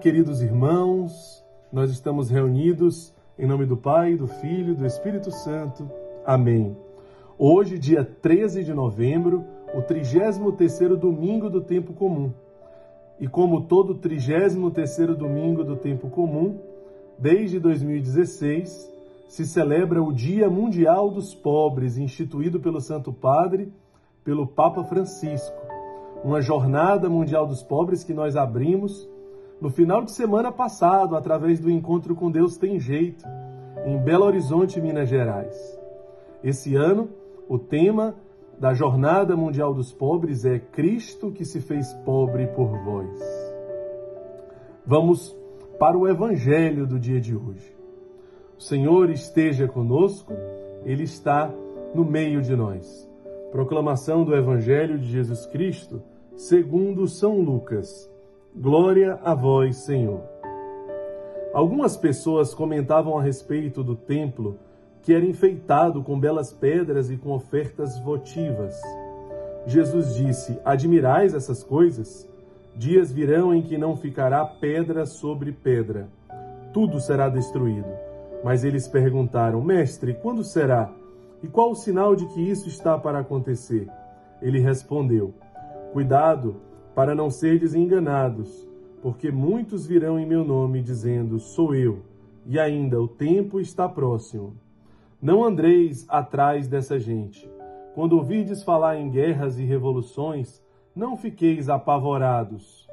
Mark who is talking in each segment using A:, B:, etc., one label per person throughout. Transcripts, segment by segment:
A: queridos irmãos, nós estamos reunidos em nome do Pai, do Filho e do Espírito Santo. Amém. Hoje, dia 13 de novembro, o 33º domingo do tempo comum. E como todo 33º domingo do tempo comum, desde 2016, se celebra o Dia Mundial dos Pobres, instituído pelo Santo Padre, pelo Papa Francisco. Uma jornada mundial dos pobres que nós abrimos no final de semana passado, através do encontro com Deus Tem Jeito, em Belo Horizonte, Minas Gerais. Esse ano, o tema da Jornada Mundial dos Pobres é Cristo que se fez pobre por vós. Vamos para o Evangelho do dia de hoje. O Senhor esteja conosco, Ele está no meio de nós. Proclamação do Evangelho de Jesus Cristo, segundo São Lucas. Glória a vós, Senhor. Algumas pessoas comentavam a respeito do templo que era enfeitado com belas pedras e com ofertas votivas. Jesus disse: Admirais essas coisas? Dias virão em que não ficará pedra sobre pedra. Tudo será destruído. Mas eles perguntaram: Mestre, quando será? E qual o sinal de que isso está para acontecer? Ele respondeu: Cuidado para não serdes enganados, porque muitos virão em meu nome dizendo: Sou eu, e ainda o tempo está próximo. Não andreis atrás dessa gente. Quando ouvirdes falar em guerras e revoluções, não fiqueis apavorados.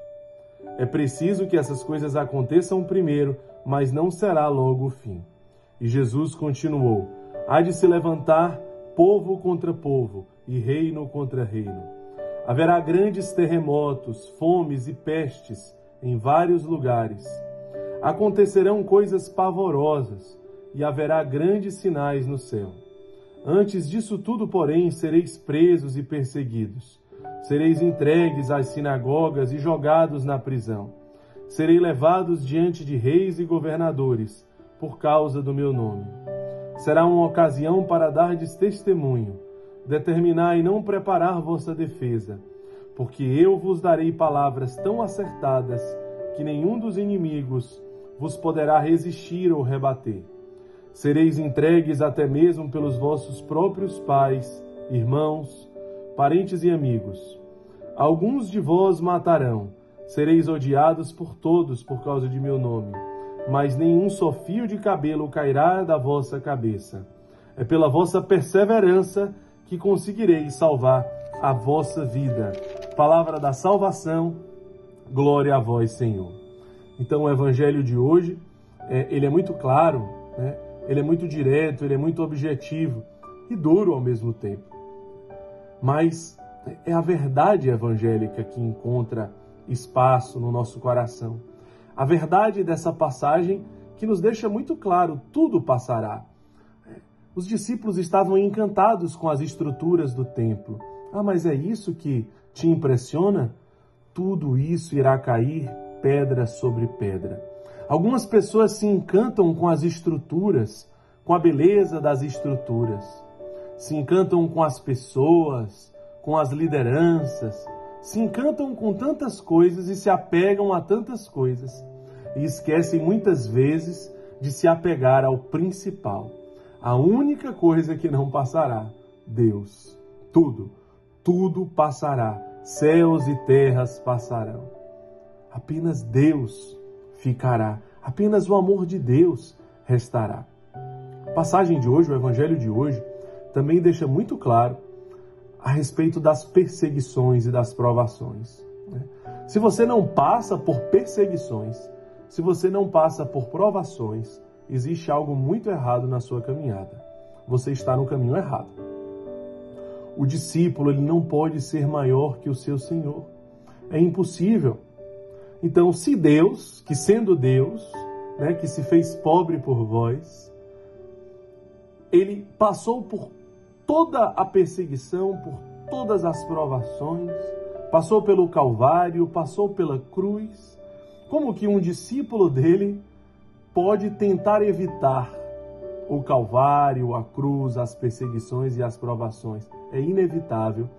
A: É preciso que essas coisas aconteçam primeiro, mas não será logo o fim. E Jesus continuou: Há de se levantar povo contra povo e reino contra reino Haverá grandes terremotos, fomes e pestes em vários lugares. Acontecerão coisas pavorosas e haverá grandes sinais no céu. Antes disso tudo, porém, sereis presos e perseguidos. Sereis entregues às sinagogas e jogados na prisão. Serei levados diante de reis e governadores por causa do meu nome. Será uma ocasião para dardes testemunho determinai não preparar vossa defesa, porque eu vos darei palavras tão acertadas que nenhum dos inimigos vos poderá resistir ou rebater. Sereis entregues até mesmo pelos vossos próprios pais, irmãos, parentes e amigos. Alguns de vós matarão, sereis odiados por todos por causa de meu nome, mas nenhum só fio de cabelo cairá da vossa cabeça. É pela vossa perseverança que conseguireis salvar a vossa vida. Palavra da salvação, glória a vós, Senhor. Então, o evangelho de hoje, é, ele é muito claro, né? ele é muito direto, ele é muito objetivo e duro ao mesmo tempo. Mas é a verdade evangélica que encontra espaço no nosso coração. A verdade dessa passagem que nos deixa muito claro: tudo passará. Os discípulos estavam encantados com as estruturas do templo. Ah, mas é isso que te impressiona? Tudo isso irá cair pedra sobre pedra. Algumas pessoas se encantam com as estruturas, com a beleza das estruturas. Se encantam com as pessoas, com as lideranças, se encantam com tantas coisas e se apegam a tantas coisas e esquecem muitas vezes de se apegar ao principal. A única coisa que não passará, Deus. Tudo, tudo passará. Céus e terras passarão. Apenas Deus ficará. Apenas o amor de Deus restará. A passagem de hoje, o evangelho de hoje, também deixa muito claro a respeito das perseguições e das provações. Né? Se você não passa por perseguições, se você não passa por provações, existe algo muito errado na sua caminhada. Você está no caminho errado. O discípulo ele não pode ser maior que o seu Senhor. É impossível. Então, se Deus, que sendo Deus, né, que se fez pobre por vós, ele passou por toda a perseguição, por todas as provações, passou pelo Calvário, passou pela cruz, como que um discípulo dele pode tentar evitar o Calvário, a cruz, as perseguições e as provações. É inevitável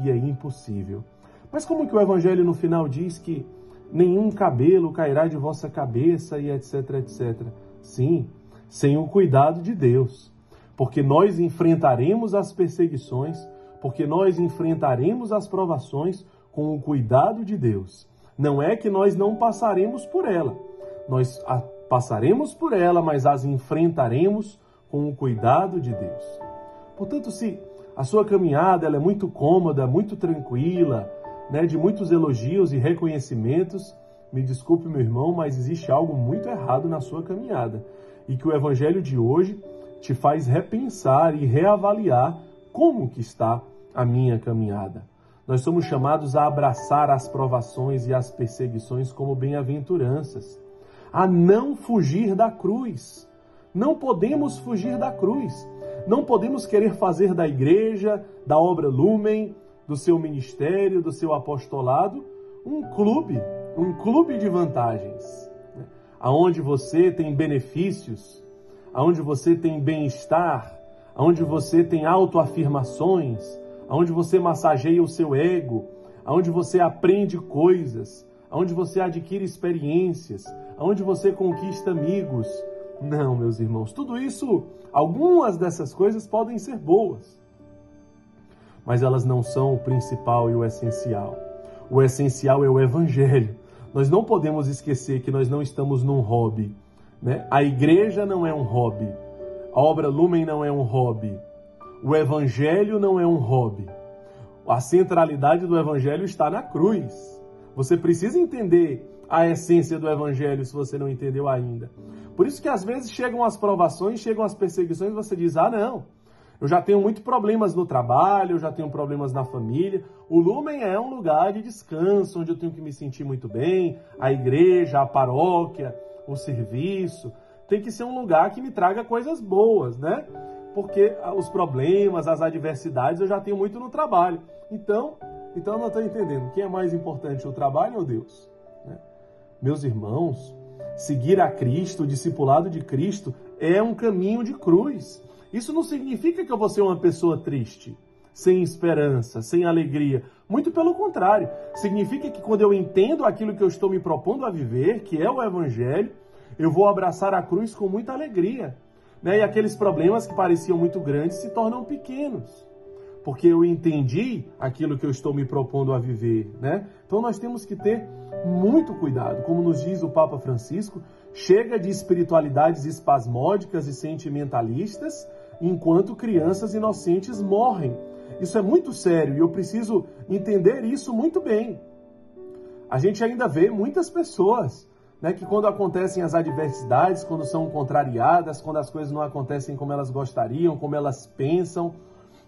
A: e é impossível. Mas como que o Evangelho no final diz que nenhum cabelo cairá de vossa cabeça e etc, etc. Sim, sem o cuidado de Deus. Porque nós enfrentaremos as perseguições, porque nós enfrentaremos as provações com o cuidado de Deus. Não é que nós não passaremos por ela. Nós passaremos por ela, mas as enfrentaremos com o cuidado de Deus. Portanto, se a sua caminhada ela é muito cômoda, muito tranquila, né, de muitos elogios e reconhecimentos, me desculpe, meu irmão, mas existe algo muito errado na sua caminhada e que o evangelho de hoje te faz repensar e reavaliar como que está a minha caminhada. Nós somos chamados a abraçar as provações e as perseguições como bem-aventuranças, a não fugir da cruz. Não podemos fugir da cruz. Não podemos querer fazer da igreja, da obra Lumen, do seu ministério, do seu apostolado, um clube, um clube de vantagens, né? aonde você tem benefícios, aonde você tem bem-estar, aonde você tem autoafirmações, aonde você massageia o seu ego, aonde você aprende coisas, aonde você adquire experiências, aonde você conquista amigos. Não, meus irmãos, tudo isso, algumas dessas coisas podem ser boas, mas elas não são o principal e o essencial. O essencial é o evangelho. Nós não podemos esquecer que nós não estamos num hobby. Né? A igreja não é um hobby. A obra Lumen não é um hobby. O evangelho não é um hobby. A centralidade do evangelho está na cruz. Você precisa entender a essência do evangelho se você não entendeu ainda. Por isso que às vezes chegam as provações, chegam as perseguições, você diz: "Ah, não. Eu já tenho muitos problemas no trabalho, eu já tenho problemas na família. O Lumen é um lugar de descanso, onde eu tenho que me sentir muito bem. A igreja, a paróquia, o serviço, tem que ser um lugar que me traga coisas boas, né? porque os problemas, as adversidades eu já tenho muito no trabalho. Então, então não estou entendendo. Quem é mais importante, o trabalho ou Deus? Né? Meus irmãos, seguir a Cristo, o discipulado de Cristo, é um caminho de cruz. Isso não significa que eu vou ser uma pessoa triste, sem esperança, sem alegria. Muito pelo contrário. Significa que quando eu entendo aquilo que eu estou me propondo a viver, que é o Evangelho, eu vou abraçar a cruz com muita alegria né? E aqueles problemas que pareciam muito grandes se tornam pequenos, porque eu entendi aquilo que eu estou me propondo a viver, né? Então nós temos que ter muito cuidado, como nos diz o Papa Francisco, chega de espiritualidades espasmódicas e sentimentalistas, enquanto crianças inocentes morrem. Isso é muito sério e eu preciso entender isso muito bem. A gente ainda vê muitas pessoas né, que quando acontecem as adversidades, quando são contrariadas, quando as coisas não acontecem como elas gostariam, como elas pensam,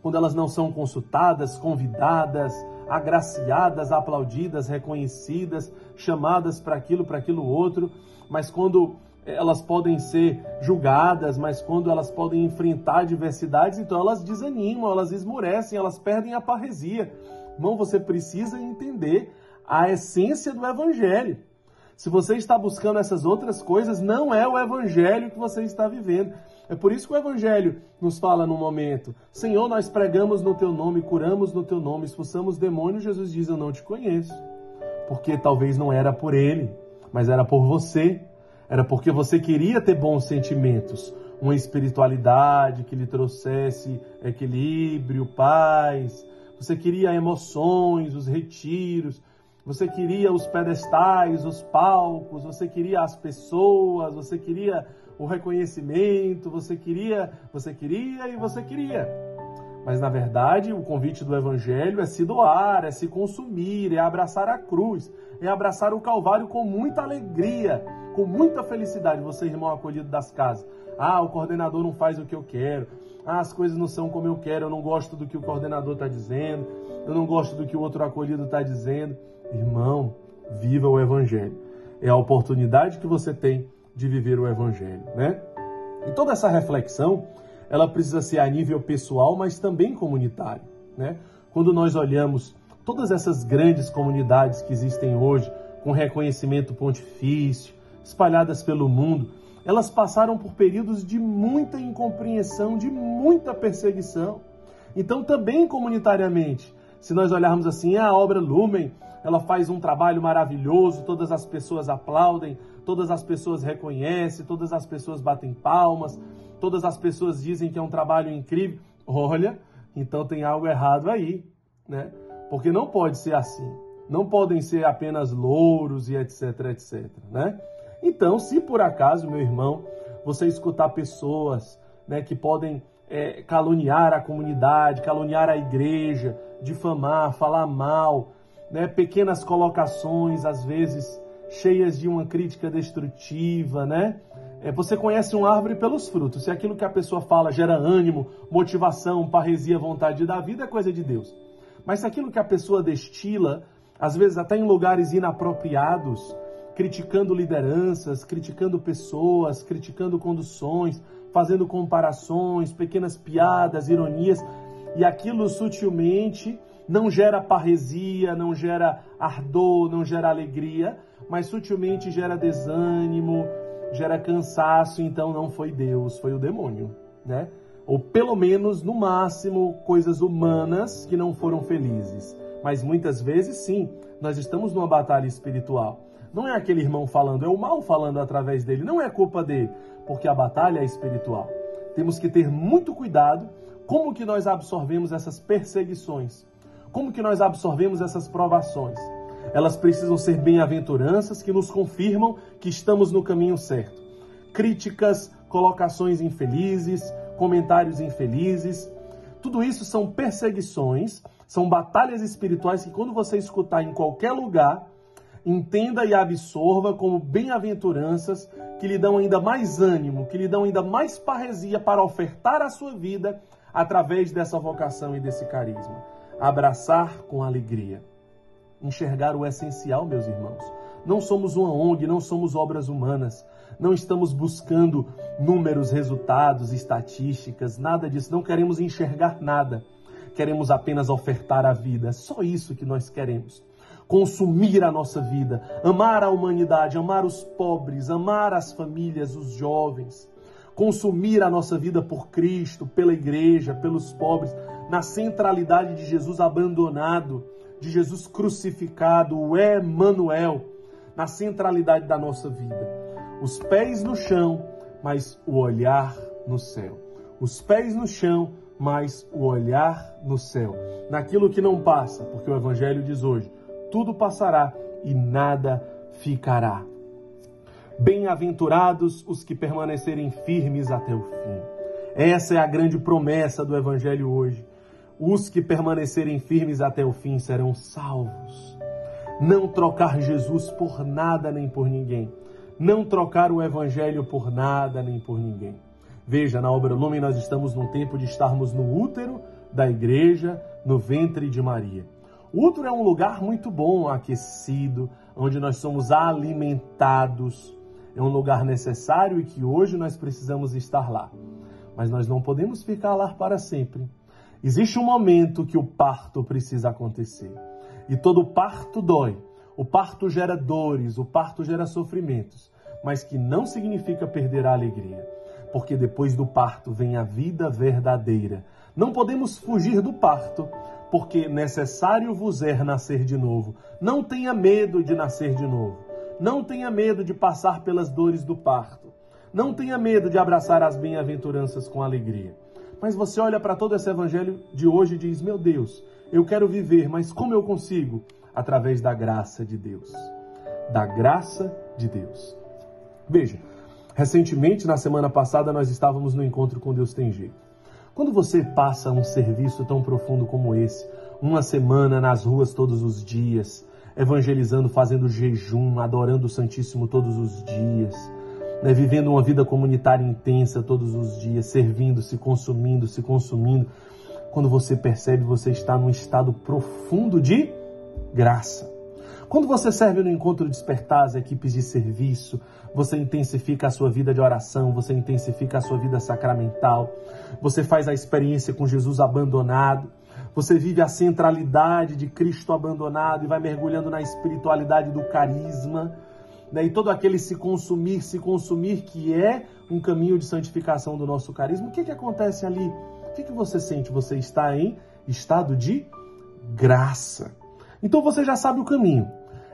A: quando elas não são consultadas, convidadas, agraciadas, aplaudidas, reconhecidas, chamadas para aquilo, para aquilo outro, mas quando elas podem ser julgadas, mas quando elas podem enfrentar adversidades, então elas desanimam, elas esmurecem, elas perdem a parresia. Irmão, você precisa entender a essência do evangelho. Se você está buscando essas outras coisas, não é o evangelho que você está vivendo. É por isso que o evangelho nos fala no momento: Senhor, nós pregamos no teu nome, curamos no teu nome, expulsamos demônios. Jesus diz: Eu não te conheço. Porque talvez não era por ele, mas era por você. Era porque você queria ter bons sentimentos, uma espiritualidade que lhe trouxesse equilíbrio, paz. Você queria emoções, os retiros, você queria os pedestais, os palcos, você queria as pessoas, você queria o reconhecimento, você queria, você queria e você queria. Mas na verdade, o convite do evangelho é se doar, é se consumir, é abraçar a cruz, é abraçar o Calvário com muita alegria, com muita felicidade. Você, irmão acolhido das casas. Ah, o coordenador não faz o que eu quero. Ah, as coisas não são como eu quero. Eu não gosto do que o coordenador está dizendo. Eu não gosto do que o outro acolhido está dizendo. Irmão, viva o Evangelho. É a oportunidade que você tem de viver o Evangelho, né? E toda essa reflexão, ela precisa ser a nível pessoal, mas também comunitário, né? Quando nós olhamos todas essas grandes comunidades que existem hoje, com reconhecimento pontifício, espalhadas pelo mundo, elas passaram por períodos de muita incompreensão, de muita perseguição. Então, também comunitariamente, Se nós olharmos assim, a obra Lumen, ela faz um trabalho maravilhoso, todas as pessoas aplaudem, todas as pessoas reconhecem, todas as pessoas batem palmas, todas as pessoas dizem que é um trabalho incrível. Olha, então tem algo errado aí, né? Porque não pode ser assim. Não podem ser apenas louros e etc, etc, né? Então, se por acaso, meu irmão, você escutar pessoas né, que podem é, caluniar a comunidade, caluniar a igreja, difamar, falar mal, né, pequenas colocações, às vezes cheias de uma crítica destrutiva, né? É, você conhece uma árvore pelos frutos. Se aquilo que a pessoa fala gera ânimo, motivação, parresia, vontade da vida, é coisa de Deus. Mas se aquilo que a pessoa destila, às vezes até em lugares inapropriados, criticando lideranças, criticando pessoas, criticando conduções, fazendo comparações, pequenas piadas, ironias, e aquilo sutilmente não gera parresia, não gera ardor, não gera alegria, mas sutilmente gera desânimo, gera cansaço, então não foi Deus, foi o demônio, né? Ou pelo menos, no máximo, coisas humanas que não foram felizes. Mas muitas vezes, sim, nós estamos numa batalha espiritual. Não é aquele irmão falando, é o mal falando através dele, não é culpa dele, porque a batalha é espiritual. Temos que ter muito cuidado como que nós absorvemos essas perseguições, como que nós absorvemos essas provações. Elas precisam ser bem-aventuranças que nos confirmam que estamos no caminho certo. Críticas, colocações infelizes, comentários infelizes, tudo isso são perseguições, são batalhas espirituais que quando você escutar em qualquer lugar, entenda e absorva como bem-aventuranças que lhe dão ainda mais ânimo, que lhe dão ainda mais parresia para ofertar a sua vida através dessa vocação e desse carisma. Abraçar com alegria. Enxergar o essencial, meus irmãos. Não somos uma ONG, não somos obras humanas. Não estamos buscando números, resultados, estatísticas, nada disso. Não queremos enxergar nada. Queremos apenas ofertar a vida. É só isso que nós queremos consumir a nossa vida, amar a humanidade, amar os pobres, amar as famílias, os jovens, consumir a nossa vida por Cristo, pela igreja, pelos pobres, na centralidade de Jesus abandonado, de Jesus crucificado, o Emmanuel, na centralidade da nossa vida. Os pés no chão, mas o olhar no céu. Os pés no chão, mas o olhar no céu. Naquilo que não passa, porque o Evangelho diz hoje: tudo passará e nada ficará. Bem-aventurados os que permanecerem firmes até o fim. Essa é a grande promessa do Evangelho hoje. Os que permanecerem firmes até o fim serão salvos. Não trocar Jesus por nada nem por ninguém. Não trocar o Evangelho por nada nem por ninguém. Veja, na obra Lumen nós estamos num tempo de estarmos no útero da igreja, no ventre de Maria. O útero é um lugar muito bom, aquecido, onde nós somos alimentados. É um lugar necessário e que hoje nós precisamos estar lá. Mas nós não podemos ficar lá para sempre. Existe um momento que o parto precisa acontecer. E todo parto dói. O parto gera dores, o parto gera sofrimentos, mas que não significa perder a alegria, porque depois do parto vem a vida verdadeira. Não podemos fugir do parto, porque necessário vos é nascer de novo. Não tenha medo de nascer de novo. Não tenha medo de passar pelas dores do parto. Não tenha medo de abraçar as bem-aventuranças com alegria. Mas você olha para todo esse evangelho de hoje e diz: Meu Deus, eu quero viver, mas como eu consigo? Através da graça de Deus. Da graça de Deus. Veja, recentemente, na semana passada, nós estávamos no encontro com Deus Tem Jeito. Quando você passa um serviço tão profundo como esse, uma semana nas ruas todos os dias, evangelizando, fazendo jejum, adorando o Santíssimo todos os dias, né, vivendo uma vida comunitária intensa todos os dias, servindo, se consumindo, se consumindo, quando você percebe, você está num estado profundo de graça. Quando você serve no encontro despertar as equipes de serviço, você intensifica a sua vida de oração, você intensifica a sua vida sacramental, você faz a experiência com Jesus abandonado, você vive a centralidade de Cristo abandonado e vai mergulhando na espiritualidade do carisma, né? e todo aquele se consumir, se consumir, que é um caminho de santificação do nosso carisma. O que, que acontece ali? O que, que você sente? Você está em estado de graça. Então você já sabe o caminho.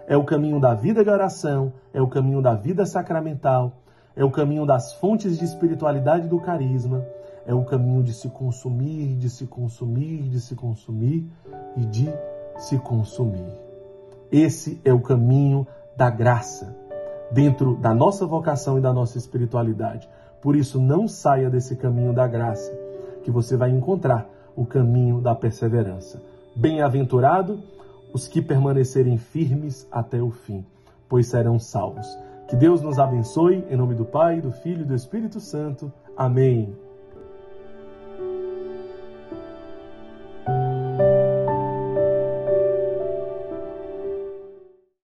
A: É o caminho da vida de oração, é o caminho da vida sacramental, é o caminho das fontes de espiritualidade do carisma, é o caminho de se consumir, de se consumir, de se consumir e de se consumir. Esse é o caminho da graça dentro da nossa vocação e da nossa espiritualidade. Por isso, não saia desse caminho da graça, que você vai encontrar o caminho da perseverança. Bem-aventurado os que permanecerem firmes até o fim, pois serão salvos. Que Deus nos abençoe, em nome do Pai, do Filho e do Espírito Santo. Amém.